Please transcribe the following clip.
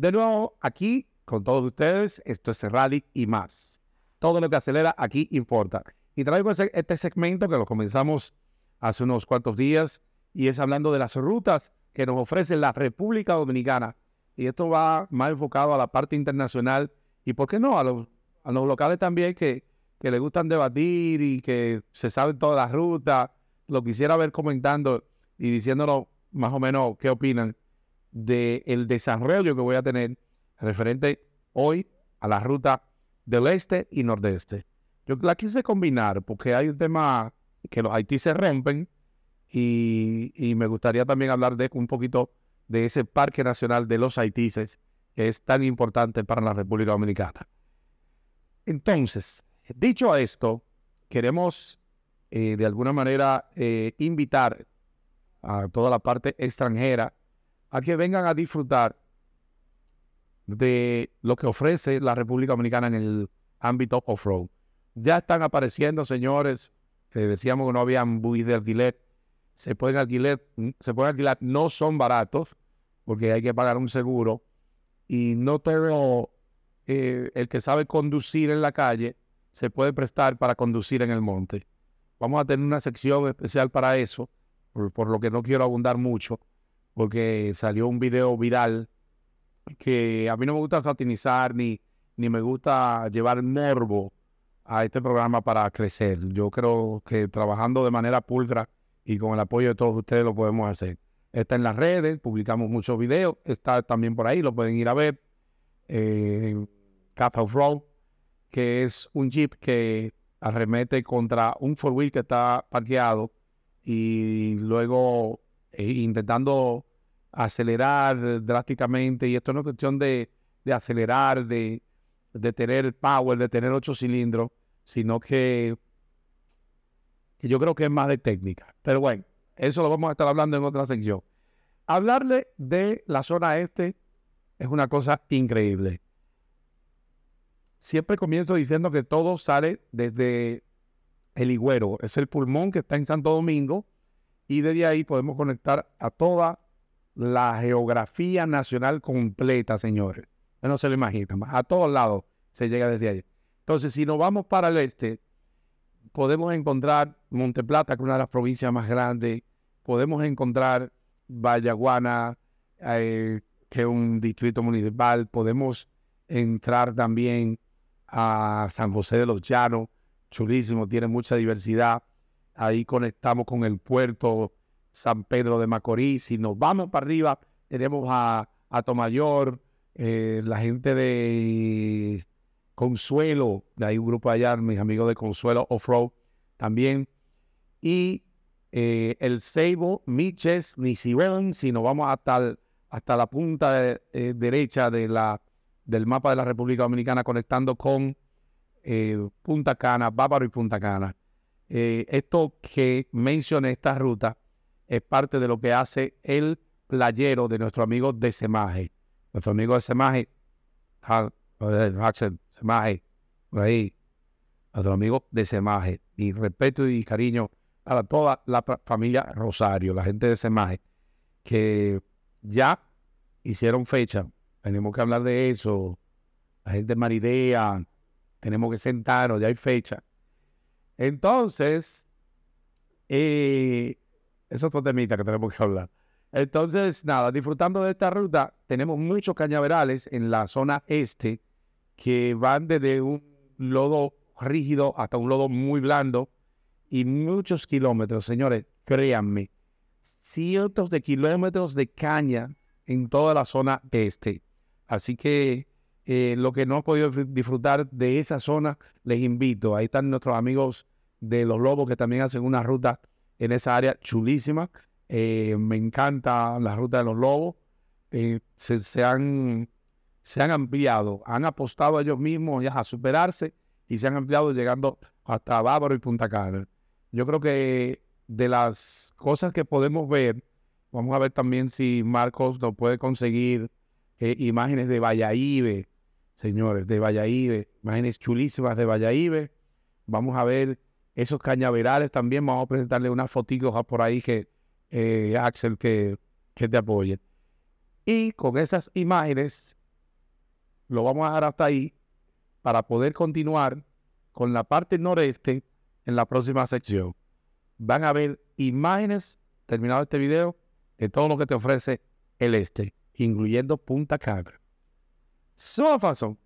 De nuevo, aquí con todos ustedes, esto es Rally y más. Todo lo que acelera aquí importa. Y traigo este segmento que lo comenzamos hace unos cuantos días y es hablando de las rutas que nos ofrece la República Dominicana. Y esto va más enfocado a la parte internacional y, ¿por qué no?, a los, a los locales también que, que les gustan debatir y que se saben todas las rutas. Lo quisiera ver comentando y diciéndonos más o menos qué opinan del desarrollo que voy a tener referente hoy a la ruta del este y nordeste. Yo la quise combinar porque hay un tema que los Haití se rompen y, me gustaría también hablar de un poquito de ese Parque Nacional de los Haitises que es tan importante para la República Dominicana. Entonces, dicho esto, queremos eh, de alguna manera eh, invitar a toda la parte extranjera a que vengan a disfrutar de lo que ofrece la República Dominicana en el ámbito off-road. Ya están apareciendo, señores, que decíamos que no habían buis de alquiler. Se pueden alquilar, no son baratos, porque hay que pagar un seguro. Y no todo eh, el que sabe conducir en la calle se puede prestar para conducir en el monte. Vamos a tener una sección especial para eso, por lo que no quiero abundar mucho, porque salió un video viral que a mí no me gusta satinizar ni, ni me gusta llevar morbo a este programa para crecer. Yo creo que trabajando de manera pulcra y con el apoyo de todos ustedes lo podemos hacer. Está en las redes, publicamos muchos videos, está también por ahí, lo pueden ir a ver. Eh, of Road, que es un jeep que arremete contra un four wheel que está parqueado y luego eh, intentando acelerar drásticamente, y esto no es cuestión de, acelerar, de, de, tener power, de tener ocho cilindros, sino que, que yo creo que es más de técnica. Pero bueno, eso lo vamos a estar hablando en otra sección. Hablarle de la zona este es una cosa increíble. Siempre comienzo diciendo que todo sale desde el Higüero, es el pulmón que está en Santo Domingo, y desde ahí podemos conectar a toda la geografía nacional completa, señores. No se lo imaginan. A todos lados se llega desde ahí. Entonces, si nos vamos para el este, podemos encontrar Monteplata, que es una de las provincias más grandes. Podemos encontrar Vallaguana, eh, que es un distrito municipal. Podemos entrar también a San José de los Llanos, chulísimo, tiene mucha diversidad. Ahí conectamos con el puerto San Pedro de Macorís. Si nos vamos para arriba, tenemos a, a Tomayor, eh, la gente de Consuelo, ahí un grupo allá, mis amigos de Consuelo Off-Road también. Y eh, el Seibo, Miches, Nisibel, si nos vamos hasta, hasta la punta eh, derecha del mapa de la República Dominicana, conectando con Punta Cana, Bávaro y Punta Cana. Esto que mencioné, esta ruta, es parte de lo que hace el playero de nuestro amigo de Semaje. Nuestro amigo de Semaje, Axel Semaje, ahí, nuestro amigo de Semaje. Y respeto y cariño a toda la familia Rosario, la gente de Semaje, que ya hicieron fecha. Tenemos que hablar de eso. La gente de Maridea, tenemos que sentarnos, ya hay fecha. Entonces, eh, es otro temita que tenemos que hablar. Entonces, nada, disfrutando de esta ruta, tenemos muchos cañaverales en la zona este que van desde un lodo rígido hasta un lodo muy blando y muchos kilómetros, señores, créanme, cientos de kilómetros de caña en toda la zona este. Así que eh, lo que no han podido disfrutar de esa zona, les invito. Ahí están nuestros amigos de los lobos que también hacen una ruta en esa área chulísima. Eh, me encanta la ruta de los lobos. Eh, se, han, se han ampliado, han apostado ellos mismos ya a superarse y se han ampliado llegando hasta Bávaro y Punta Cana. Yo creo que de las cosas que podemos ver, vamos a ver también si Marcos nos puede conseguir eh, imágenes de Valladolid, señores, de Valladolid, imágenes chulísimas de Valladolid. Vamos a ver esos cañaverales también. Vamos a presentarle unas fotitos por ahí que eh, Axel que, que te apoye. Y con esas imágenes lo vamos a dejar hasta ahí para poder continuar con la parte noreste en la próxima sección. Van a ver imágenes, terminado este video, de todo lo que te ofrece el este, incluyendo Punta Cana. Façam